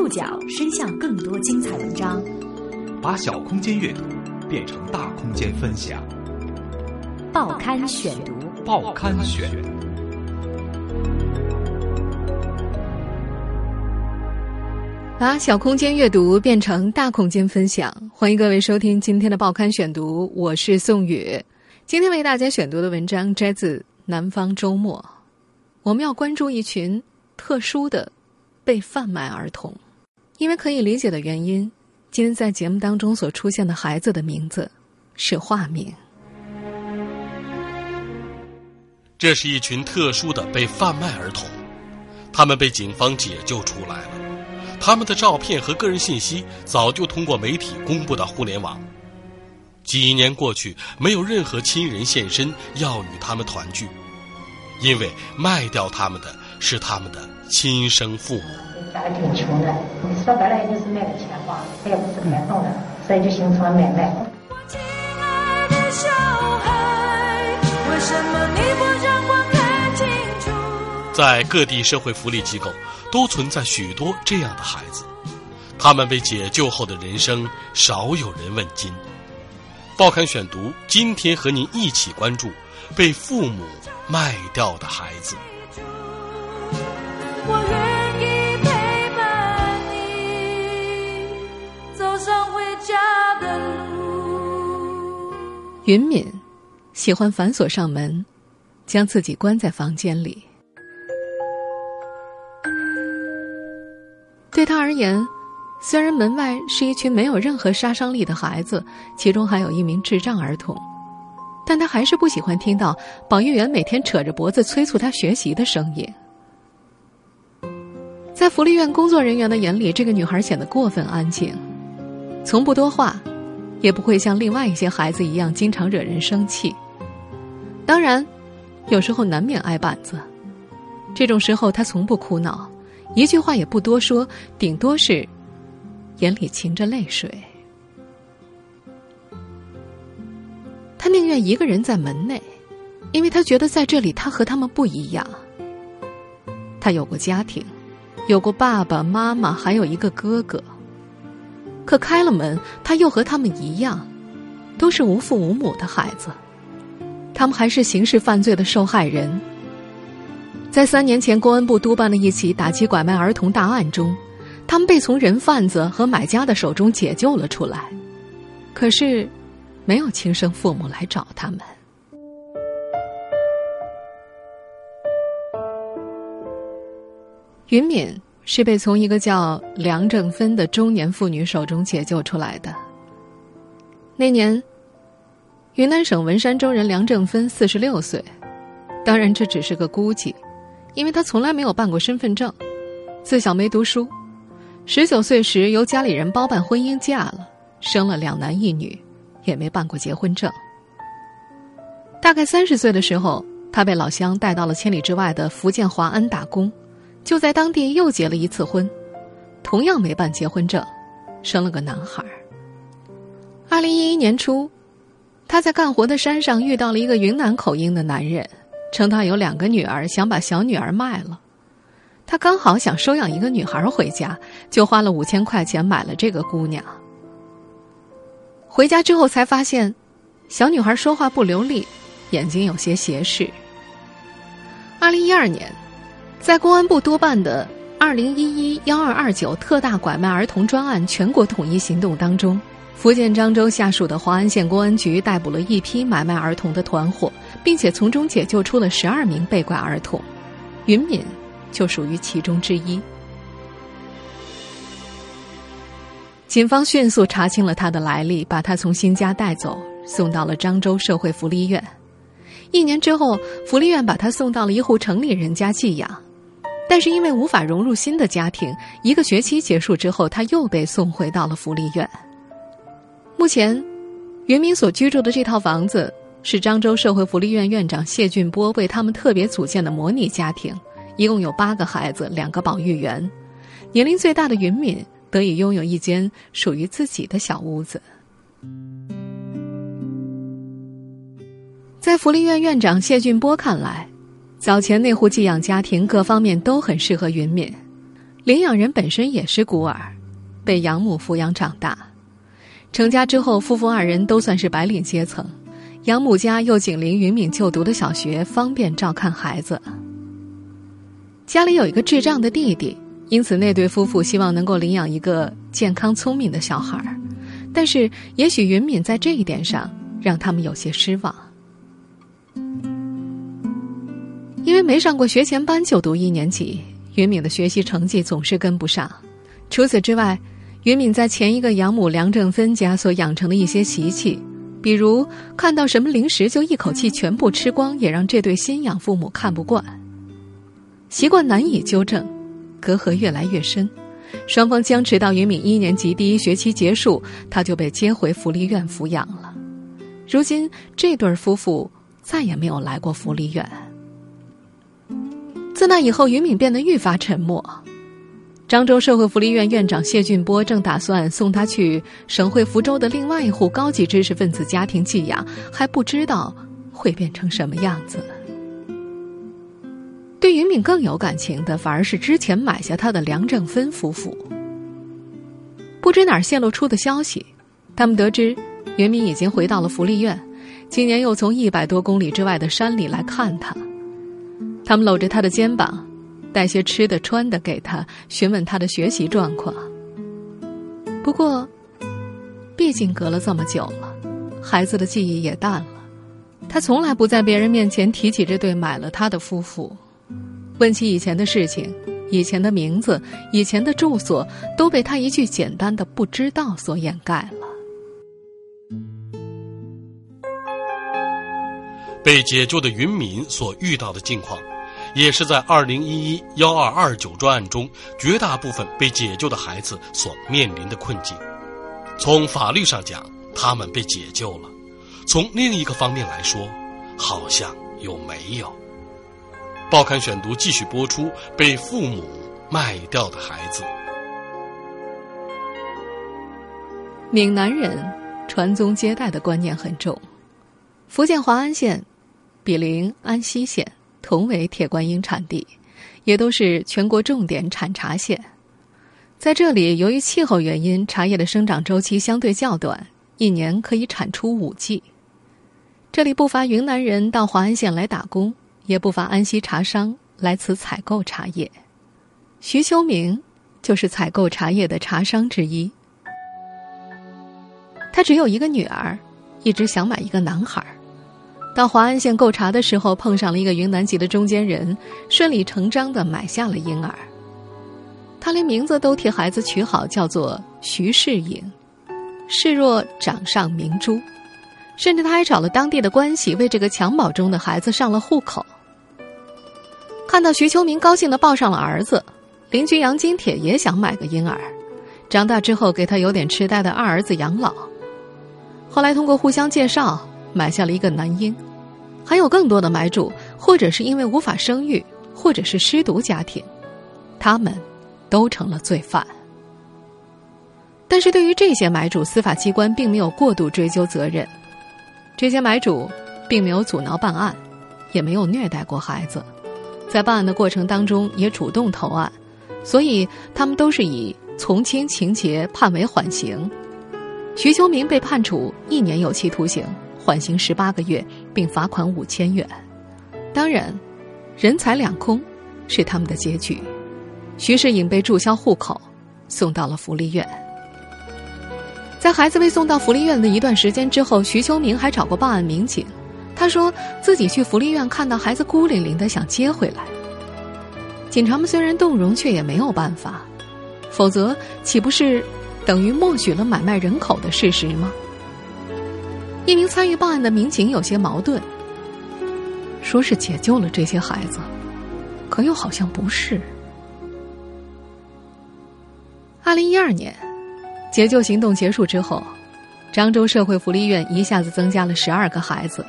触角伸向更多精彩文章，把小空间阅读变成大空间分享。报刊选读，报刊选。把小空间阅读变成大空间分享，欢迎各位收听今天的报刊选读，我是宋宇。今天为大家选读的文章摘自《南方周末》，我们要关注一群特殊的。被贩卖儿童，因为可以理解的原因，今天在节目当中所出现的孩子的名字是化名。这是一群特殊的被贩卖儿童，他们被警方解救出来了，他们的照片和个人信息早就通过媒体公布到互联网。几年过去，没有任何亲人现身要与他们团聚，因为卖掉他们的是他们的。亲生父母，家里挺穷的，说白了也就是卖个钱花，他也不是开放的，所以就形成了买卖。在各地社会福利机构，都存在许多这样的孩子，他们被解救后的人生少有人问津。报刊选读，今天和您一起关注被父母卖掉的孩子。云敏喜欢反锁上门，将自己关在房间里。对他而言，虽然门外是一群没有任何杀伤力的孩子，其中还有一名智障儿童，但他还是不喜欢听到保育员每天扯着脖子催促他学习的声音。在福利院工作人员的眼里，这个女孩显得过分安静，从不多话，也不会像另外一些孩子一样经常惹人生气。当然，有时候难免挨板子。这种时候，他从不哭闹，一句话也不多说，顶多是眼里噙着泪水。他宁愿一个人在门内，因为他觉得在这里，他和他们不一样。他有过家庭。有过爸爸妈妈，还有一个哥哥。可开了门，他又和他们一样，都是无父无母的孩子。他们还是刑事犯罪的受害人。在三年前公安部督办的一起打击拐卖儿童大案中，他们被从人贩子和买家的手中解救了出来。可是，没有亲生父母来找他们。云敏是被从一个叫梁正芬的中年妇女手中解救出来的。那年，云南省文山州人梁正芬四十六岁，当然这只是个估计，因为她从来没有办过身份证，自小没读书，十九岁时由家里人包办婚姻嫁了，生了两男一女，也没办过结婚证。大概三十岁的时候，她被老乡带到了千里之外的福建华安打工。就在当地又结了一次婚，同样没办结婚证，生了个男孩。二零一一年初，他在干活的山上遇到了一个云南口音的男人，称他有两个女儿，想把小女儿卖了。他刚好想收养一个女孩回家，就花了五千块钱买了这个姑娘。回家之后才发现，小女孩说话不流利，眼睛有些斜视。二零一二年。在公安部督办的“二零一一幺二二九”特大拐卖儿童专案全国统一行动当中，福建漳州下属的华安县公安局逮捕了一批买卖儿童的团伙，并且从中解救出了十二名被拐儿童，云敏就属于其中之一。警方迅速查清了他的来历，把他从新家带走，送到了漳州社会福利院。一年之后，福利院把他送到了一户城里人家寄养。但是因为无法融入新的家庭，一个学期结束之后，他又被送回到了福利院。目前，云明所居住的这套房子是漳州社会福利院院长谢俊波为他们特别组建的模拟家庭，一共有八个孩子，两个保育员。年龄最大的云敏得以拥有一间属于自己的小屋子。在福利院院长谢俊波看来。早前那户寄养家庭各方面都很适合云敏，领养人本身也是孤儿，被养母抚养长大。成家之后，夫妇二人都算是白领阶层，养母家又紧邻云敏就读的小学，方便照看孩子。家里有一个智障的弟弟，因此那对夫妇希望能够领养一个健康聪明的小孩儿。但是，也许云敏在这一点上让他们有些失望，因为没上过学前班就读一年级，云敏的学习成绩总是跟不上。除此之外，云敏在前一个养母梁正芬家所养成的一些习气，比如看到什么零食就一口气全部吃光，也让这对新养父母看不惯。习惯难以纠正，隔阂越来越深，双方僵持到云敏一年级第一学期结束，他就被接回福利院抚养了。如今，这对夫妇再也没有来过福利院。自那以后，云敏变得愈发沉默。漳州社会福利院院长谢俊波正打算送他去省会福州的另外一户高级知识分子家庭寄养，还不知道会变成什么样子。对云敏更有感情的，反而是之前买下他的梁正芬夫妇。不知哪儿泄露出的消息，他们得知云敏已经回到了福利院，今年又从一百多公里之外的山里来看他。他们搂着他的肩膀，带些吃的穿的给他，询问他的学习状况。不过，毕竟隔了这么久了，孩子的记忆也淡了。他从来不在别人面前提起这对买了他的夫妇。问起以前的事情，以前的名字，以前的住所，都被他一句简单的“不知道”所掩盖了。被解救的云敏所遇到的境况，也是在二零一一幺二二九专案中绝大部分被解救的孩子所面临的困境。从法律上讲，他们被解救了；从另一个方面来说，好像又没有。报刊选读继续播出：被父母卖掉的孩子。闽南人传宗接代的观念很重。福建华安县比邻安溪县，同为铁观音产地，也都是全国重点产茶县。在这里，由于气候原因，茶叶的生长周期相对较短，一年可以产出五季。这里不乏云南人到华安县来打工。也不乏安溪茶商来此采购茶叶，徐秋明就是采购茶叶的茶商之一。他只有一个女儿，一直想买一个男孩。到华安县购茶的时候，碰上了一个云南籍的中间人，顺理成章的买下了婴儿。他连名字都替孩子取好，叫做徐世颖，视若掌上明珠。甚至他还找了当地的关系，为这个襁褓中的孩子上了户口。看到徐秋明高兴的抱上了儿子，邻居杨金铁也想买个婴儿，长大之后给他有点痴呆的二儿子养老。后来通过互相介绍买下了一个男婴，还有更多的买主，或者是因为无法生育，或者是失独家庭，他们都成了罪犯。但是对于这些买主，司法机关并没有过度追究责任，这些买主并没有阻挠办案，也没有虐待过孩子。在办案的过程当中，也主动投案，所以他们都是以从轻情节判为缓刑。徐秋明被判处一年有期徒刑，缓刑十八个月，并罚款五千元。当然，人财两空是他们的结局。徐世颖被注销户口，送到了福利院。在孩子被送到福利院的一段时间之后，徐秋明还找过报案民警。他说自己去福利院看到孩子孤零零的，想接回来。警察们虽然动容，却也没有办法，否则岂不是等于默许了买卖人口的事实吗？一名参与报案的民警有些矛盾，说是解救了这些孩子，可又好像不是。二零一二年，解救行动结束之后，漳州社会福利院一下子增加了十二个孩子。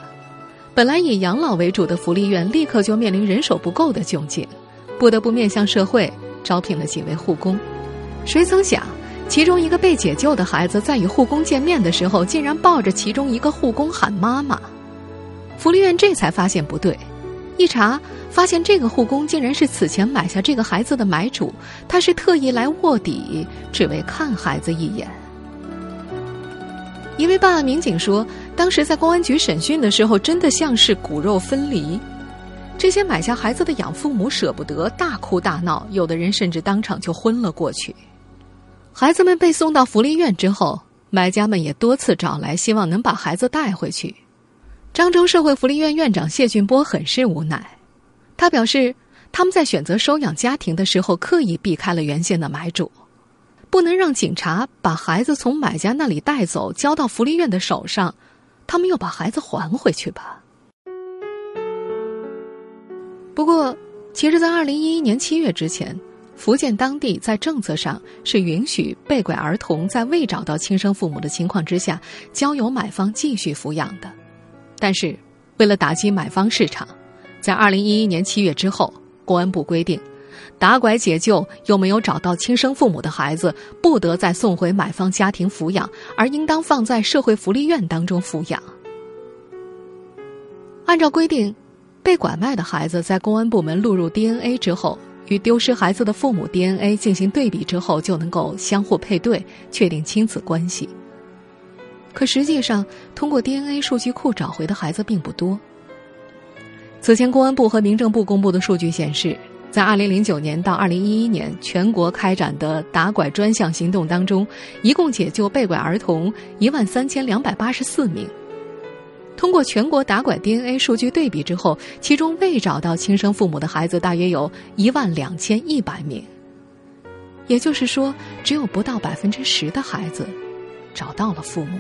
本来以养老为主的福利院，立刻就面临人手不够的窘境，不得不面向社会招聘了几位护工。谁曾想，其中一个被解救的孩子在与护工见面的时候，竟然抱着其中一个护工喊妈妈。福利院这才发现不对，一查发现这个护工竟然是此前买下这个孩子的买主，他是特意来卧底，只为看孩子一眼。一位办案民警说，当时在公安局审讯的时候，真的像是骨肉分离。这些买下孩子的养父母舍不得，大哭大闹，有的人甚至当场就昏了过去。孩子们被送到福利院之后，买家们也多次找来，希望能把孩子带回去。漳州社会福利院院长谢俊波很是无奈，他表示，他们在选择收养家庭的时候，刻意避开了原先的买主。不能让警察把孩子从买家那里带走，交到福利院的手上，他们又把孩子还回去吧。不过，其实，在二零一一年七月之前，福建当地在政策上是允许被拐儿童在未找到亲生父母的情况之下，交由买方继续抚养的。但是，为了打击买方市场，在二零一一年七月之后，公安部规定。打拐解救又没有找到亲生父母的孩子，不得再送回买方家庭抚养，而应当放在社会福利院当中抚养。按照规定，被拐卖的孩子在公安部门录入 DNA 之后，与丢失孩子的父母 DNA 进行对比之后，就能够相互配对，确定亲子关系。可实际上，通过 DNA 数据库找回的孩子并不多。此前，公安部和民政部公布的数据显示。在二零零九年到二零一一年全国开展的打拐专项行动当中，一共解救被拐儿童一万三千两百八十四名。通过全国打拐 DNA 数据对比之后，其中未找到亲生父母的孩子大约有一万两千一百名。也就是说，只有不到百分之十的孩子找到了父母。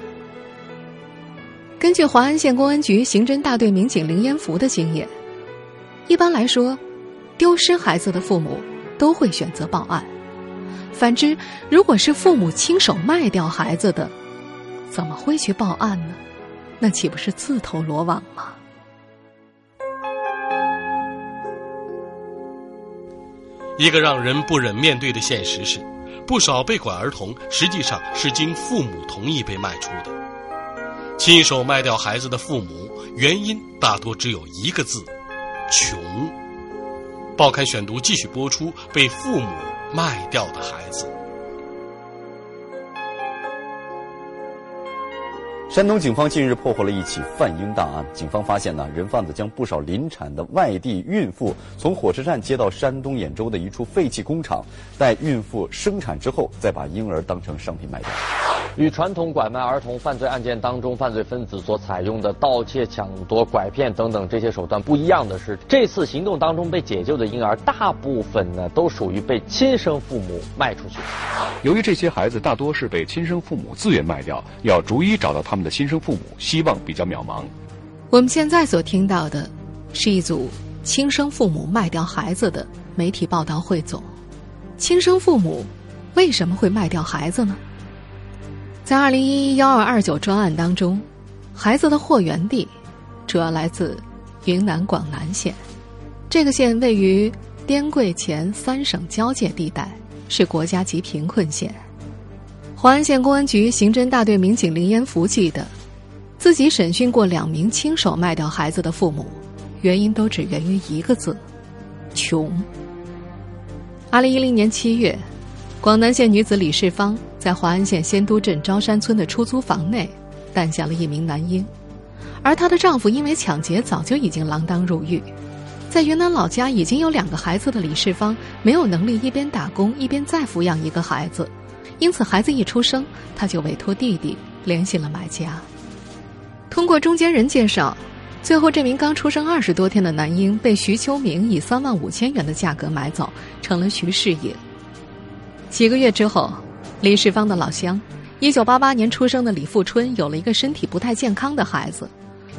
根据华安县公安局刑侦大队民警林延福的经验，一般来说。丢失孩子的父母都会选择报案，反之，如果是父母亲手卖掉孩子的，怎么会去报案呢？那岂不是自投罗网吗？一个让人不忍面对的现实是，不少被拐儿童实际上是经父母同意被卖出的。亲手卖掉孩子的父母，原因大多只有一个字：穷。报刊选读继续播出：被父母卖掉的孩子。山东警方近日破获了一起贩婴大案。警方发现呢，人贩子将不少临产的外地孕妇从火车站接到山东兖州的一处废弃工厂，待孕妇生产之后，再把婴儿当成商品卖掉。与传统拐卖儿童犯罪案件当中犯罪分子所采用的盗窃、抢夺、拐骗等等这些手段不一样的是，这次行动当中被解救的婴儿大部分呢都属于被亲生父母卖出去。由于这些孩子大多是被亲生父母自愿卖掉，要逐一找到他们的亲生父母，希望比较渺茫。我们现在所听到的，是一组亲生父母卖掉孩子的媒体报道汇总。亲生父母为什么会卖掉孩子呢？在二零一一幺二二九专案当中，孩子的货源地主要来自云南广南县。这个县位于滇桂黔三省交界地带，是国家级贫困县。华安县公安局刑侦大队民警林延福记得，自己审讯过两名亲手卖掉孩子的父母，原因都只源于一个字：穷。二零一零年七月。广南县女子李世芳在华安县仙都镇昭山村的出租房内诞下了一名男婴，而她的丈夫因为抢劫早就已经锒铛入狱。在云南老家已经有两个孩子的李世芳没有能力一边打工一边再抚养一个孩子，因此孩子一出生，她就委托弟弟联系了买家。通过中间人介绍，最后这名刚出生二十多天的男婴被徐秋明以三万五千元的价格买走，成了徐世隐。几个月之后，李世芳的老乡，一九八八年出生的李富春有了一个身体不太健康的孩子。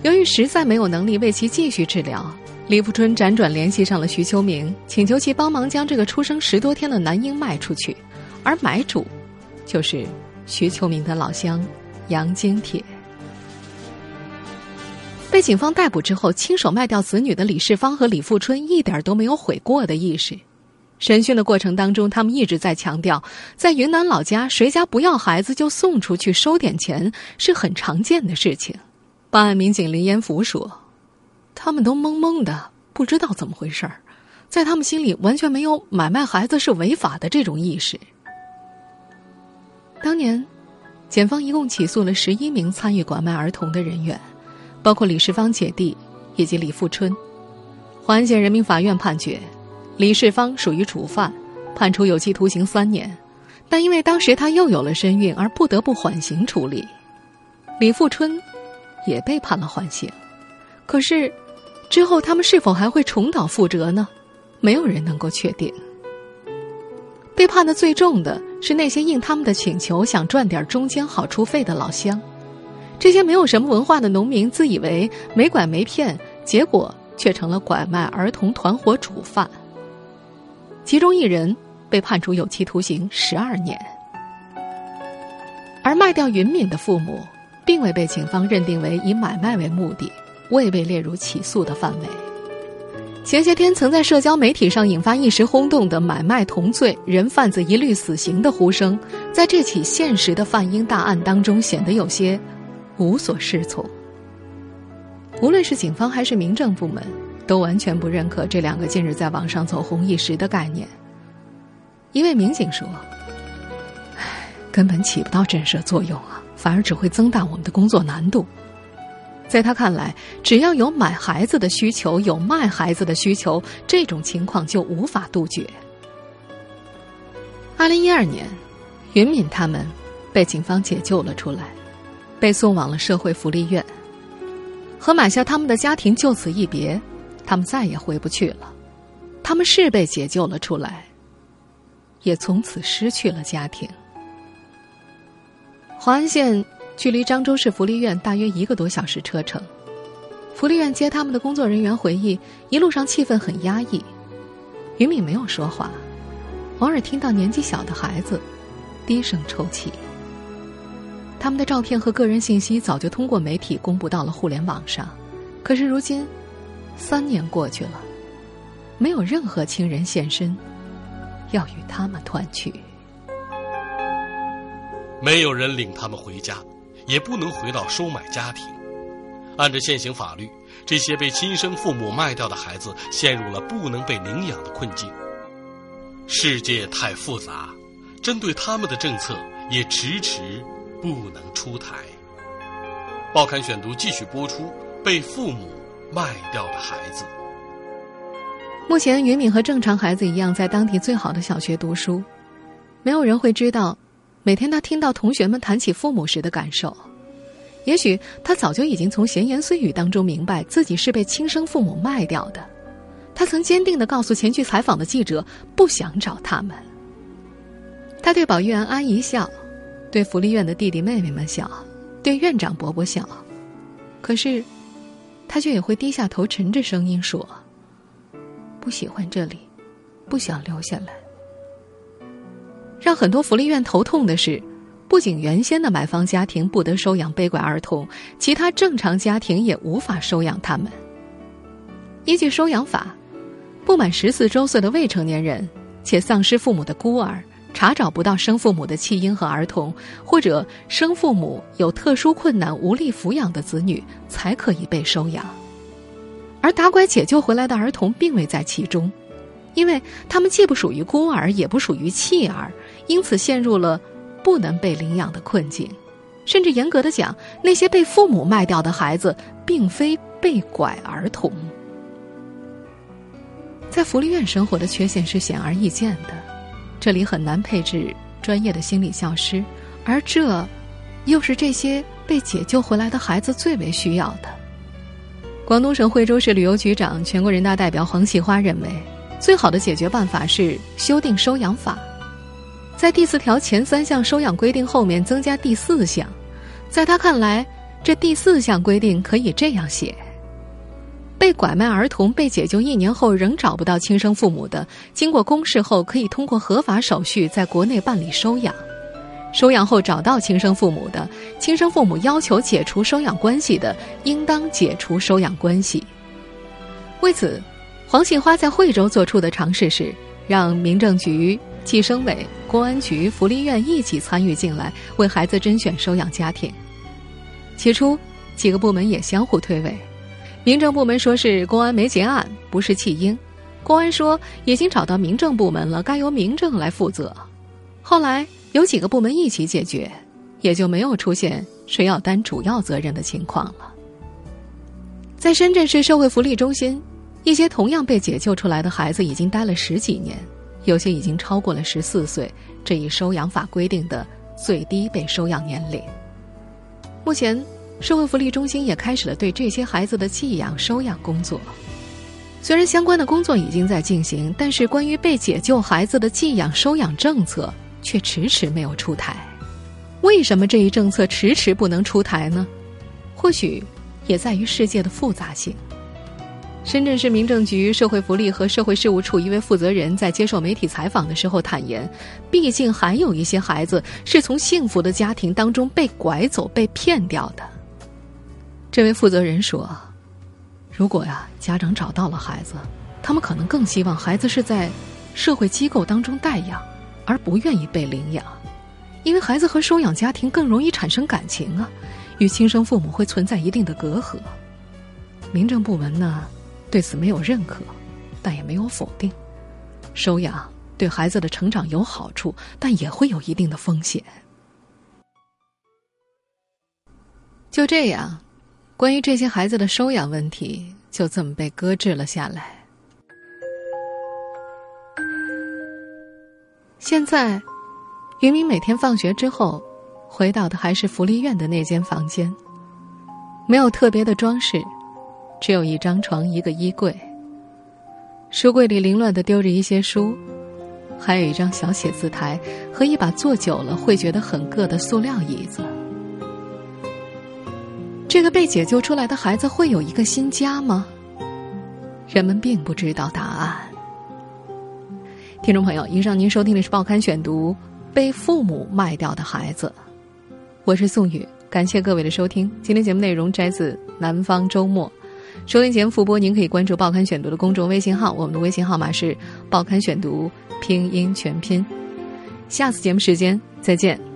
由于实在没有能力为其继续治疗，李富春辗转联系上了徐秋明，请求其帮忙将这个出生十多天的男婴卖出去。而买主，就是徐秋明的老乡杨金铁。被警方逮捕之后，亲手卖掉子女的李世芳和李富春一点都没有悔过的意识。审讯的过程当中，他们一直在强调，在云南老家，谁家不要孩子就送出去收点钱是很常见的事情。办案民警林延福说：“他们都懵懵的，不知道怎么回事儿，在他们心里完全没有买卖孩子是违法的这种意识。当年，检方一共起诉了十一名参与拐卖儿童的人员，包括李世芳姐弟以及李富春。环县人民法院判决，李世芳属于主犯，判处有期徒刑三年，但因为当时他又有了身孕，而不得不缓刑处理。李富春也被判了缓刑，可是之后他们是否还会重蹈覆辙呢？没有人能够确定。被判的最重的是那些应他们的请求想赚点中间好处费的老乡，这些没有什么文化的农民自以为没拐没骗，结果。却成了拐卖儿童团伙主犯，其中一人被判处有期徒刑十二年，而卖掉云敏的父母，并未被警方认定为以买卖为目的，未被列入起诉的范围。前些天曾在社交媒体上引发一时轰动的“买卖同罪，人贩子一律死刑”的呼声，在这起现实的贩婴大案当中显得有些无所适从。无论是警方还是民政部门，都完全不认可这两个近日在网上走红一时的概念。一位民警说：“，根本起不到震慑作用啊，反而只会增大我们的工作难度。”在他看来，只要有买孩子的需求，有卖孩子的需求，这种情况就无法杜绝。二零一二年，云敏他们被警方解救了出来，被送往了社会福利院。和买下他们的家庭就此一别，他们再也回不去了。他们是被解救了出来，也从此失去了家庭。华安县距离漳州市福利院大约一个多小时车程。福利院接他们的工作人员回忆，一路上气氛很压抑。于敏没有说话，偶尔听到年纪小的孩子低声抽泣。他们的照片和个人信息早就通过媒体公布到了互联网上，可是如今，三年过去了，没有任何亲人现身，要与他们团聚。没有人领他们回家，也不能回到收买家庭。按照现行法律，这些被亲生父母卖掉的孩子陷入了不能被领养的困境。世界太复杂，针对他们的政策也迟迟。不能出台。报刊选读继续播出：被父母卖掉的孩子。目前，云敏和正常孩子一样，在当地最好的小学读书。没有人会知道，每天他听到同学们谈起父母时的感受。也许他早就已经从闲言碎语当中明白自己是被亲生父母卖掉的。他曾坚定的告诉前去采访的记者：“不想找他们。”他对保育员阿姨笑。对福利院的弟弟妹妹们笑，对院长伯伯笑，可是，他却也会低下头，沉着声音说：“不喜欢这里，不想留下来。”让很多福利院头痛的是，不仅原先的买方家庭不得收养被拐儿童，其他正常家庭也无法收养他们。依据收养法，不满十四周岁的未成年人且丧失父母的孤儿。查找不到生父母的弃婴和儿童，或者生父母有特殊困难无力抚养的子女，才可以被收养。而打拐解救回来的儿童并未在其中，因为他们既不属于孤儿，也不属于弃儿，因此陷入了不能被领养的困境。甚至严格的讲，那些被父母卖掉的孩子，并非被拐儿童。在福利院生活的缺陷是显而易见的。这里很难配置专业的心理教师，而这，又是这些被解救回来的孩子最为需要的。广东省惠州市旅游局长、全国人大代表黄细花认为，最好的解决办法是修订收养法，在第四条前三项收养规定后面增加第四项。在他看来，这第四项规定可以这样写。被拐卖儿童被解救一年后仍找不到亲生父母的，经过公示后可以通过合法手续在国内办理收养。收养后找到亲生父母的，亲生父母要求解除收养关系的，应当解除收养关系。为此，黄杏花在惠州做出的尝试是，让民政局、计生委、公安局、福利院一起参与进来，为孩子甄选收养家庭。起初，几个部门也相互推诿。民政部门说是公安没结案，不是弃婴。公安说已经找到民政部门了，该由民政来负责。后来有几个部门一起解决，也就没有出现谁要担主要责任的情况了。在深圳市社会福利中心，一些同样被解救出来的孩子已经待了十几年，有些已经超过了十四岁这一收养法规定的最低被收养年龄。目前，社会福利中心也开始了对这些孩子的寄养收养工作。虽然相关的工作已经在进行，但是关于被解救孩子的寄养收养政策却迟迟没有出台。为什么这一政策迟迟不能出台呢？或许也在于世界的复杂性。深圳市民政局社会福利和社会事务处一位负责人在接受媒体采访的时候坦言：“毕竟还有一些孩子是从幸福的家庭当中被拐走、被骗掉的。”这位负责人说。如果呀，家长找到了孩子，他们可能更希望孩子是在社会机构当中带养，而不愿意被领养，因为孩子和收养家庭更容易产生感情啊，与亲生父母会存在一定的隔阂。民政部门呢，对此没有认可，但也没有否定。收养对孩子的成长有好处，但也会有一定的风险。就这样。关于这些孩子的收养问题，就这么被搁置了下来。现在，云明每天放学之后，回到的还是福利院的那间房间，没有特别的装饰，只有一张床、一个衣柜，书柜里凌乱的丢着一些书，还有一张小写字台和一把坐久了会觉得很硌的塑料椅子。这个被解救出来的孩子会有一个新家吗？人们并不知道答案。听众朋友，以上您收听的是《报刊选读》，被父母卖掉的孩子，我是宋宇，感谢各位的收听。今天节目内容摘自《南方周末》，收听节目复播，您可以关注《报刊选读》的公众微信号，我们的微信号码是《报刊选读》拼音全拼。下次节目时间再见。